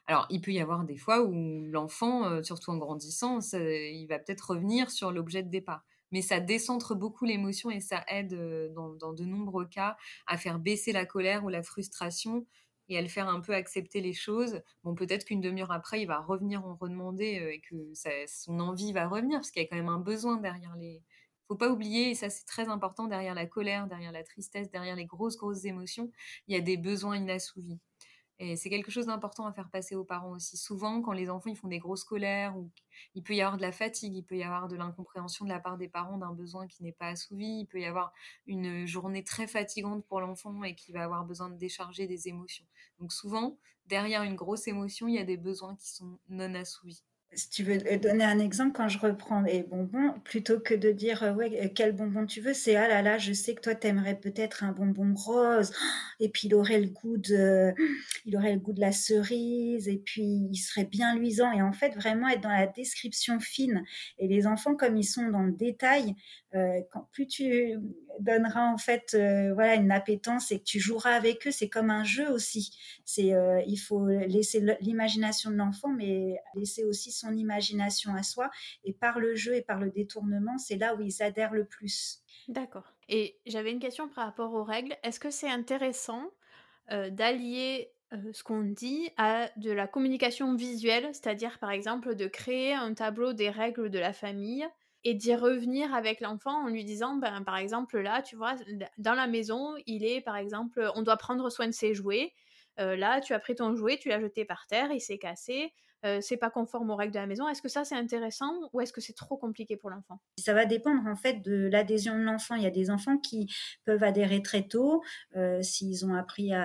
Alors, il peut y avoir des fois où l'enfant, surtout en grandissant, il va peut-être revenir sur l'objet de départ mais ça décentre beaucoup l'émotion et ça aide dans, dans, de nombreux cas à faire baisser la colère ou la frustration et à le faire un peu accepter les choses. Bon, peut-être qu'une demi-heure après, il va revenir en redemander et que son envie va revenir, parce qu'il y a quand même un besoin derrière les. Faut pas oublier, et ça c'est très important, derrière la colère, derrière la tristesse, derrière les grosses grosses émotions, il y a des besoins inassouvis. Et c'est quelque chose d'important à faire passer aux parents aussi. Souvent, quand les enfants ils font des grosses colères, ou il peut y avoir de la fatigue, il peut y avoir de l'incompréhension de la part des parents d'un besoin qui n'est pas assouvi, il peut y avoir une journée très fatigante pour l'enfant et qui va avoir besoin de décharger des émotions. Donc souvent, derrière une grosse émotion, il y a des besoins qui sont non assouvis si tu veux donner un exemple, quand je reprends les bonbons, plutôt que de dire euh, ouais, euh, quel bonbon tu veux, c'est ah là là, je sais que toi t'aimerais peut-être un bonbon rose, <gasps> et puis aurait le goût de, il aurait le goût de la cerise, et puis il serait bien luisant. Et en fait, vraiment être dans la description fine. Et les enfants, comme ils sont dans le détail, euh, plus tu donneras en fait euh, voilà une appétence et que tu joueras avec eux, c'est comme un jeu aussi. C'est euh, il faut laisser l'imagination de l'enfant, mais laisser aussi son imagination à soi. Et par le jeu et par le détournement, c'est là où ils adhèrent le plus. D'accord. Et j'avais une question par rapport aux règles. Est-ce que c'est intéressant d'allier ce qu'on dit à de la communication visuelle, c'est-à-dire par exemple de créer un tableau des règles de la famille et d'y revenir avec l'enfant en lui disant, ben, par exemple, là, tu vois, dans la maison, il est, par exemple, on doit prendre soin de ses jouets. Euh, là, tu as pris ton jouet, tu l'as jeté par terre, il s'est cassé. Euh, c'est pas conforme aux règles de la maison. Est-ce que ça c'est intéressant ou est-ce que c'est trop compliqué pour l'enfant? Ça va dépendre en fait de l'adhésion de l'enfant. Il y a des enfants qui peuvent adhérer très tôt euh, s'ils ont appris à,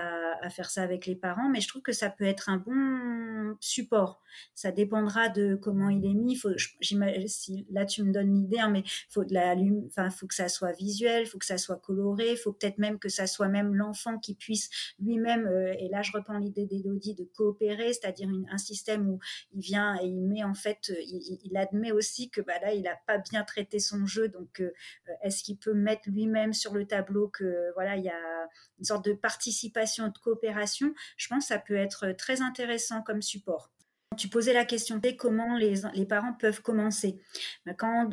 faire ça avec les parents, mais je trouve que ça peut être un bon support. Ça dépendra de comment il est mis. Là tu me donnes l'idée, hein, mais faut faut que ça soit visuel, faut que ça soit coloré, faut peut-être même que ça soit même l'enfant qui puisse lui-même. Euh, et là je reprends l'idée d'Elodie de coopérer, c'est-à-dire un système où il vient et il met en fait, euh, il, admet aussi que bah, là, il n'a pas bien traité son jeu. Donc, euh, euh, est-ce qu'il peut mettre lui-même sur le tableau que voilà, il y a une sorte de participation, de coopération? Je pense que ça peut être très intéressant comme support. Tu posais la question de comment les, parents peuvent commencer. Quand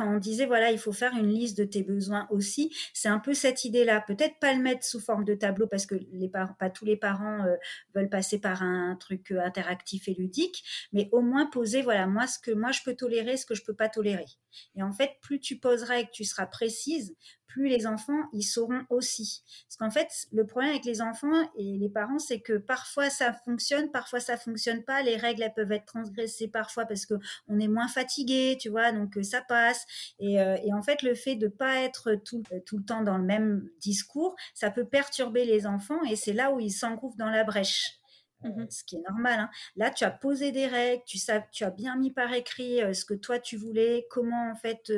on, disait, voilà, il faut faire une liste de tes besoins aussi, c'est un peu cette idée-là. Peut-être pas le mettre sous forme de tableau parce que pas tous les parents euh, veulent passer par un truc euh, interactif et ludique, mais au moins poser, voilà, moi, ce que moi je peux tolérer, ce que je peux pas tolérer. Et en fait, plus tu poseras et que tu seras précise, plus les enfants, ils sauront aussi. Parce qu'en fait, le problème avec les enfants et les parents, c'est que parfois ça fonctionne, parfois ça fonctionne pas. Les règles, elles peuvent être transgressées parfois parce que on est moins fatigué, tu vois, donc euh, ça passe. Et, euh, et en fait, le fait de pas être tout, euh, tout le temps dans le même discours, ça peut perturber les enfants et c'est là où ils s'engouffrent dans la brèche. Mmh ce qui est normal. Hein. Là, tu as posé des règles, tu, tu as bien mis par écrit ce que toi tu voulais, comment en fait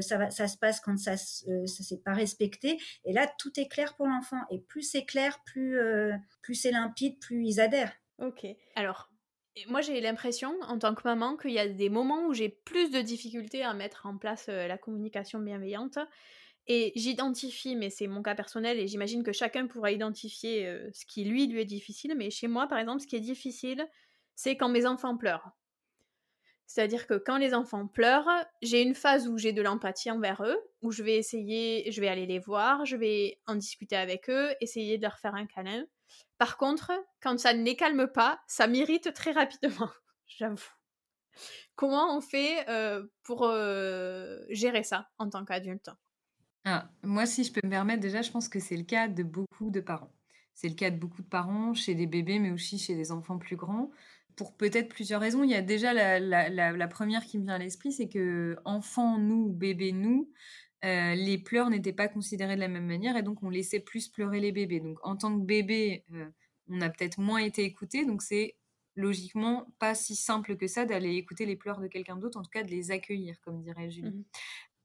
ça, va, ça se passe quand ça ne s'est pas respecté. Et là, tout est clair pour l'enfant. Et plus c'est clair, plus, plus c'est limpide, plus ils adhèrent. Ok. Alors, moi j'ai l'impression, en tant que maman, qu'il y a des moments où j'ai plus de difficultés à mettre en place la communication bienveillante. Et j'identifie, mais c'est mon cas personnel, et j'imagine que chacun pourra identifier ce qui lui, est difficile, mais chez moi, par exemple, ce qui est difficile, c'est quand mes enfants pleurent. C'est-à-dire que quand les enfants pleurent, j'ai une phase où j'ai de l'empathie envers eux, où je vais essayer, je vais aller les voir, je vais en discuter avec eux, essayer de leur faire un câlin. Par contre, quand ça ne les calme pas, ça m'irrite très rapidement, <laughs> j'avoue. Comment on fait pour gérer ça en tant qu'adulte? Ah, Moi, si je peux me permettre, déjà, je pense que c'est le cas de beaucoup de parents. C'est le cas de beaucoup de parents chez des bébés, mais aussi chez des enfants plus grands. Pour peut-être plusieurs raisons. Il y a déjà la, première qui me vient à l'esprit, c'est que enfants, nous, bébés, nous, les pleurs n'étaient pas considérés de la même manière et donc on laissait plus pleurer les bébés. Donc en tant que bébé, on a peut-être moins été écouté, donc c'est logiquement pas si simple que ça d'aller écouter les pleurs de quelqu'un d'autre, en tout cas de les accueillir, comme dirait Julie. Mmh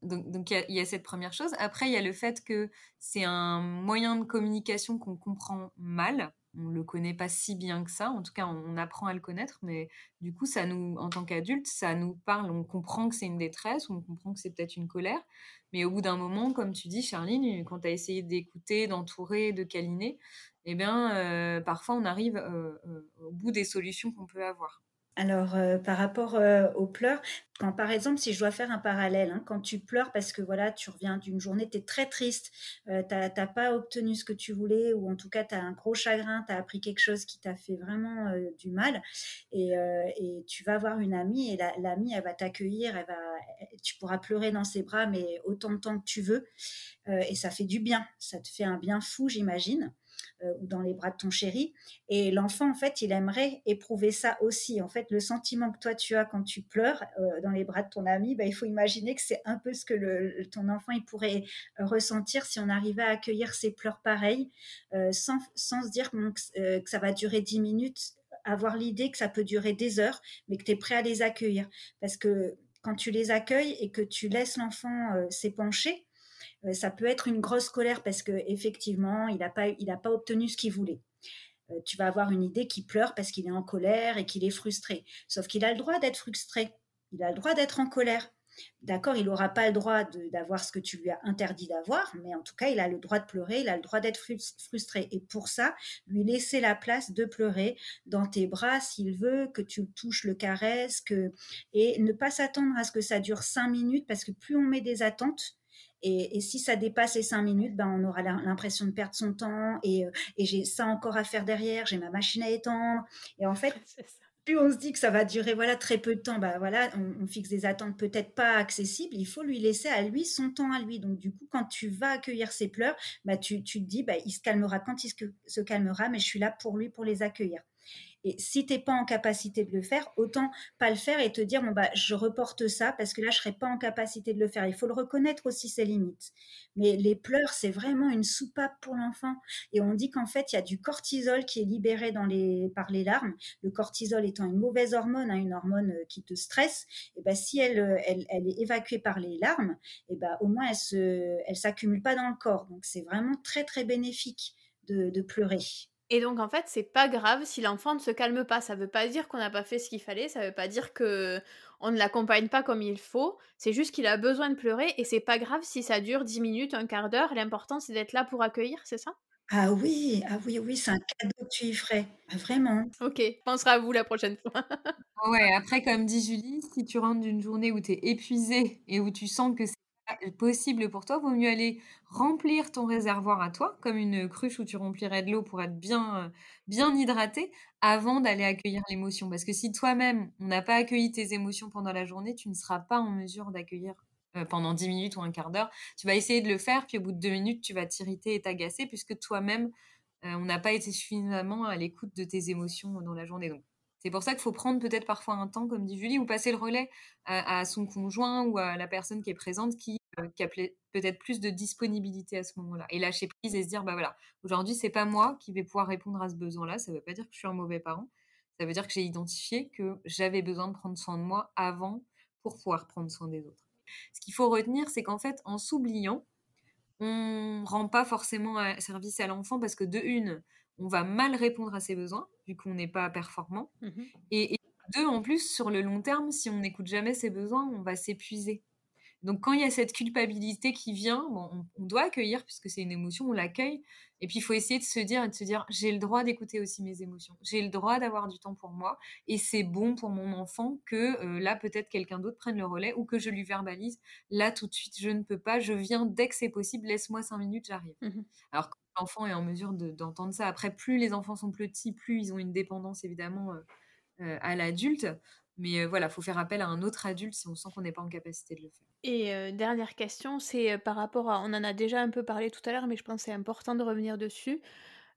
donc il y, a cette première chose. Après, il y a le fait que c'est un moyen de communication qu'on comprend mal. On le connaît pas si bien que ça. En tout cas, on apprend à le connaître, mais du coup, ça nous, en tant qu'adulte, ça nous parle. On comprend que c'est une détresse, on comprend que c'est peut-être une colère. Mais au bout d'un moment, comme tu dis, Charline, quand tu as essayé d'écouter, d'entourer, de câliner, eh bien, euh, parfois on arrive euh, euh, au bout des solutions qu'on peut avoir. Alors, par rapport aux pleurs, quand par exemple, si je dois faire un parallèle, hein, quand tu pleures parce que voilà, tu reviens d'une journée, tu es très triste, tu n'as pas obtenu ce que tu voulais, ou en tout cas, tu as un gros chagrin, tu as appris quelque chose qui t'a fait vraiment du mal, et, tu vas voir une amie, et l'amie, elle va t'accueillir, elle va, tu pourras pleurer dans ses bras, mais autant de temps que tu veux, et ça fait du bien, ça te fait un bien fou, j'imagine. Euh, ou dans les bras de ton chéri. Et l'enfant, en fait, il aimerait éprouver ça aussi. En fait, le sentiment que toi tu as quand tu pleures euh, dans les bras de ton ami, bah, il faut imaginer que c'est un peu ce que le, ton enfant il pourrait ressentir si on arrivait à accueillir ses pleurs pareils, euh, sans, sans, se dire que, ça va durer 10 minutes, avoir l'idée que ça peut durer des heures, mais que tu es prêt à les accueillir. Parce que quand tu les accueilles et que tu laisses l'enfant s'épancher, euh, ça peut être une grosse colère parce que effectivement, il n'a pas, il pas obtenu ce qu'il voulait. Euh, tu vas avoir une idée qui pleure parce qu'il est en colère et qu'il est frustré. Sauf qu'il a le droit d'être frustré. Il a le droit d'être en colère. D'accord, il n'aura pas le droit d'avoir ce que tu lui as interdit d'avoir, mais en tout cas, il a le droit de pleurer, il a le droit d'être frustré. Et pour ça, lui laisser la place de pleurer dans tes bras s'il veut, que tu le touches, le caresses, que... et ne pas s'attendre à ce que ça dure cinq minutes, parce que plus on met des attentes, et, si ça dépasse les cinq minutes, ben, on aura l'impression de perdre son temps et, euh, et j'ai ça encore à faire derrière, j'ai ma machine à étendre. Et en fait, <laughs> plus on se dit que ça va durer voilà très peu de temps, ben voilà, on, fixe des attentes peut-être pas accessibles. Il faut lui laisser à lui son temps à lui. Donc du coup, quand tu vas accueillir ses pleurs, ben, tu, tu te dis, ben, il se calmera quand il se calmera, mais je suis là pour lui pour les accueillir. Et si tu n'es pas en capacité de le faire, autant pas le faire et te dire bon bah je reporte ça parce que là je serai pas en capacité de le faire. Il faut le reconnaître aussi ses limites. Mais les pleurs c'est vraiment une soupape pour l'enfant et on dit qu'en fait il y a du cortisol qui est libéré par les larmes. Le cortisol étant une mauvaise hormone, hein, une hormone euh, qui te stresse. Et ben si elle, euh, est évacuée par les larmes, et ben au moins elle se s'accumule pas dans le corps. Donc c'est vraiment très très bénéfique de pleurer. Et donc en fait, c'est pas grave si l'enfant ne se calme pas. Ça veut pas dire qu'on n'a pas fait ce qu'il fallait. Ça veut pas dire que on ne l'accompagne pas comme il faut. C'est juste qu'il a besoin de pleurer et c'est pas grave si ça dure 10 minutes, un quart d'heure. L'important c'est d'être là pour accueillir, c'est ça? Ah oui, ah oui, oui, c'est un cadeau que tu y ferais. Ah, vraiment. Ok, pensera à vous la prochaine fois. ouais, après, comme dit Julie, si tu rentres d'une journée où tu es épuisé et où tu sens que c'est possible pour toi, vaut mieux aller remplir ton réservoir à toi, comme une cruche où tu remplirais de l'eau pour être bien, euh, bien hydraté, avant d'aller accueillir l'émotion. Parce que si toi-même, on n'a pas accueilli tes émotions pendant la journée, tu ne seras pas en mesure d'accueillir euh, pendant 10 minutes ou un quart d'heure. Tu vas essayer de le faire, puis au bout de deux minutes, tu vas t'irriter et t'agacer, puisque toi-même, euh, on n'a pas été suffisamment à l'écoute de tes émotions dans la journée. C'est pour ça qu'il faut prendre peut-être parfois un temps, comme dit Julie, ou passer le relais à, son conjoint ou à la personne qui est présente qui, euh, a peut-être plus de disponibilité à ce moment-là. Et lâcher prise et se dire, bah voilà, aujourd'hui, c'est pas moi qui vais pouvoir répondre à ce besoin-là. Ça ne veut pas dire que je suis un mauvais parent. Ça veut dire que j'ai identifié que j'avais besoin de prendre soin de moi avant pour pouvoir prendre soin des autres. Ce qu'il faut retenir, c'est qu'en fait, en s'oubliant, on rend pas forcément service à l'enfant parce que de une, on va mal répondre à ses besoins, vu qu'on n'est pas performant. Mmh et, deux, en plus, sur le long terme, si on n'écoute jamais ses besoins, on va s'épuiser. Donc quand il y a cette culpabilité qui vient, bon, on, doit accueillir puisque c'est une émotion, on l'accueille. Et puis il faut essayer de se dire et de se dire j'ai le droit d'écouter aussi mes émotions, j'ai le droit d'avoir du temps pour moi et c'est bon pour mon enfant que euh, là peut-être quelqu'un d'autre prenne le relais ou que je lui verbalise là tout de suite je ne peux pas, je viens dès que c'est possible, laisse-moi cinq minutes, j'arrive. Mmh Alors quand l'enfant est en mesure d'entendre ça, après plus les enfants sont petits, plus ils ont une dépendance évidemment euh, euh, à l'adulte. Mais voilà, il faut faire appel à un autre adulte si on sent qu'on n'est pas en capacité de le faire. Et dernière question, c'est par rapport à, on en a déjà un peu parlé tout à l'heure, mais je pense que c'est important de revenir dessus.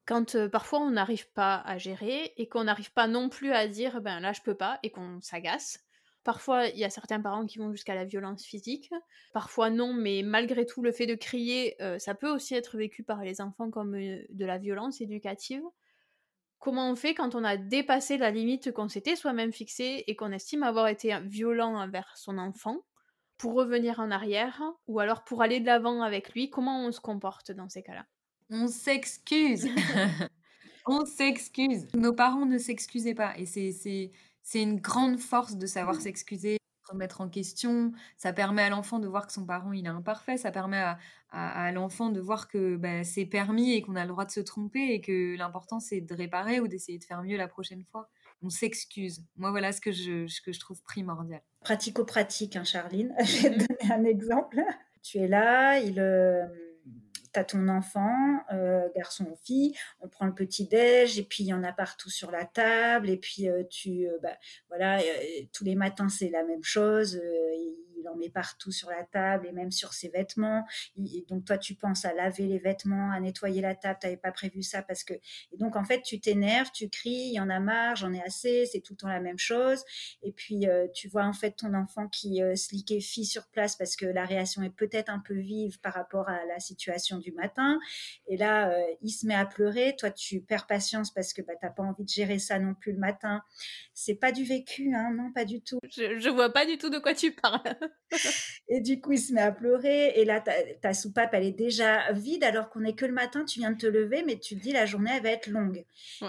Quand parfois on n'arrive pas à gérer et qu'on n'arrive pas non plus à dire ben là je peux pas et qu'on s'agace. Parfois il y a certains parents qui vont jusqu'à la violence physique, parfois non, mais malgré tout le fait de crier, ça peut aussi être vécu par les enfants comme de la violence éducative. Comment on fait quand on a dépassé la limite qu'on s'était soi-même fixée et qu'on estime avoir été violent envers son enfant pour revenir en arrière ou alors pour aller de l'avant avec lui? Comment on se comporte dans ces cas-là? On s'excuse. <laughs> <laughs> on s'excuse. Nos parents ne s'excusaient pas. Et c'est une grande force de savoir s'excuser, remettre en question. Ça permet à l'enfant de voir que son parent il est imparfait. Ça permet à, l'enfant de voir que bah, c'est permis et qu'on a le droit de se tromper et que l'important c'est de réparer ou d'essayer de faire mieux la prochaine fois. On s'excuse. Moi, voilà ce que je, que je trouve primordial. Pratico-pratique, hein, Charline. <laughs> je vais te donner un exemple. Tu es là, il. Euh, tu ton enfant, euh, garçon ou fille, on prend le petit déj et puis il y en a partout sur la table et puis euh, tu, euh, bah, voilà, tous les matins c'est la même chose en met partout sur la table et même sur ses vêtements. Et donc toi, tu penses à laver les vêtements, à nettoyer la table, tu n'avais pas prévu ça parce que... Et donc en fait, tu t'énerves, tu cries, il y en a marre, j'en ai assez, c'est tout le temps la même chose. Et puis euh, tu vois en fait ton enfant qui euh, se liquéfie sur place parce que la réaction est peut-être un peu vive par rapport à la situation du matin. Et là, euh, il se met à pleurer. Toi, tu perds patience parce que bah, tu n'as pas envie de gérer ça non plus le matin. C'est pas du vécu, hein, non, pas du tout. Je, je vois pas du tout de quoi tu parles. Et du coup, il se met à pleurer. Et là, ta, soupape, elle est déjà vide alors qu'on est que le matin, tu viens de te lever, mais tu te dis la journée, elle va être longue.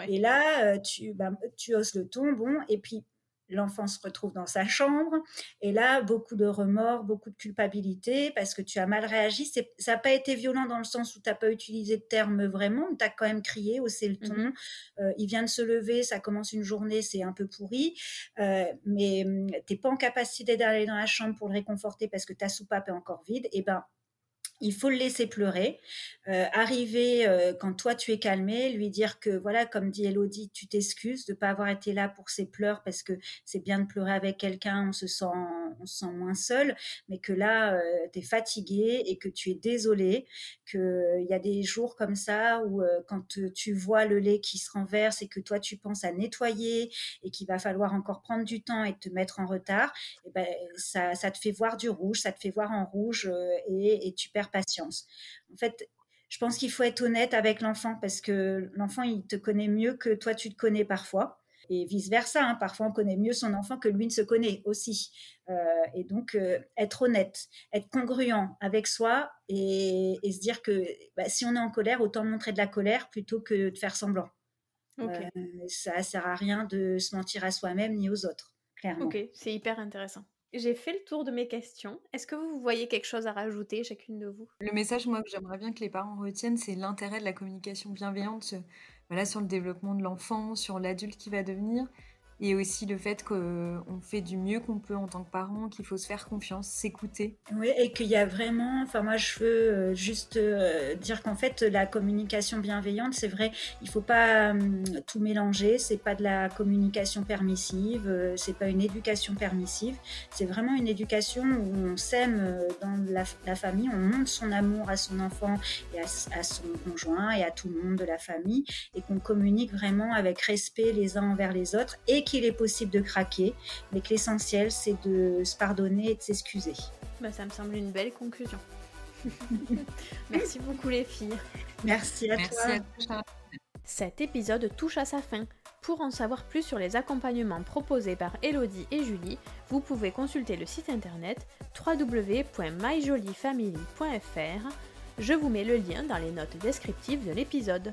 Et là, euh, tu, bah, tu hausses le ton, bon, et puis l'enfant se retrouve dans sa chambre et là beaucoup de remords, beaucoup de culpabilité parce que tu as mal réagi. ça n'a pas été violent dans le sens où tu n'as pas utilisé de terme vraiment, tu as quand même crié, haussé le ton. Mmh euh, il vient de se lever, ça commence une journée, c'est un peu pourri, euh, mais mmh, tu n'es pas en capacité d'aller dans la chambre pour le réconforter parce que ta soupape est encore vide. Et ben il faut le laisser pleurer, euh, arriver euh, quand toi tu es calmé, lui dire que voilà, comme dit Elodie, tu t'excuses de pas avoir été là pour ses pleurs parce que c'est bien de pleurer avec quelqu'un, on se sent on se sent moins seul, mais que là euh, tu es fatigué et que tu es désolé, qu'il y a des jours comme ça où quand tu vois le lait qui se renverse et que toi tu penses à nettoyer et qu'il va falloir encore prendre du temps et te mettre en retard, et eh ben ça, ça te fait voir du rouge, ça te fait voir en rouge et tu perds patience. En fait, je pense qu'il faut être honnête avec l'enfant parce que l'enfant, il te connaît mieux que toi, tu te connais parfois. Et vice-versa, hein. parfois on connaît mieux son enfant que lui ne se connaît aussi. Euh, et donc, euh, être honnête, être congruent avec soi et, se dire que bah, si on est en colère, autant montrer de la colère plutôt que de faire semblant. Euh, ça ne sert à rien de se mentir à soi-même ni aux autres, clairement. Ok, c'est hyper intéressant. J'ai fait le tour de mes questions. Est-ce que vous voyez quelque chose à rajouter, chacune de vous? Le message, moi, que j'aimerais bien que les parents retiennent, c'est l'intérêt de la communication bienveillante voilà, sur le développement de l'enfant, sur l'adulte qui va devenir, et aussi le fait qu'on fait du mieux qu'on peut en tant que parent, qu'il faut se faire confiance, s'écouter. Oui, et qu'il y a vraiment, enfin moi je veux euh, juste euh, dire qu'en fait la communication bienveillante, c'est vrai, il faut pas hum, tout mélanger, c'est pas de la communication permissive, euh, c'est pas une éducation permissive, c'est vraiment une éducation où on s'aime dans la, famille, on montre son amour à son enfant et à, son conjoint et à tout le monde de la famille, et qu'on communique vraiment avec respect les uns envers les autres qu'il est possible de craquer, mais que l'essentiel, c'est de se pardonner et de s'excuser. Bah, ça me semble une belle conclusion. <laughs> Merci beaucoup les filles. Merci à toi. Cet épisode touche à sa fin. Pour en savoir plus sur les accompagnements proposés par Elodie et Julie, vous pouvez consulter le site internet www.myjoliefamily.fr. Je vous mets le lien dans les notes descriptives de l'épisode.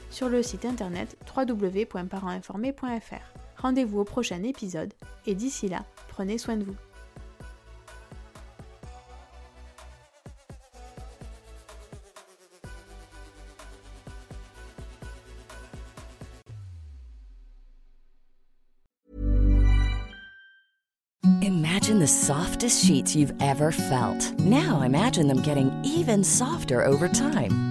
sur le site internet www.parentinformé.fr. Rendez-vous au prochain épisode et d'ici là, Prenez soin de vous. Imagine the softest sheets you've ever felt. Now imagine them getting even softer over time.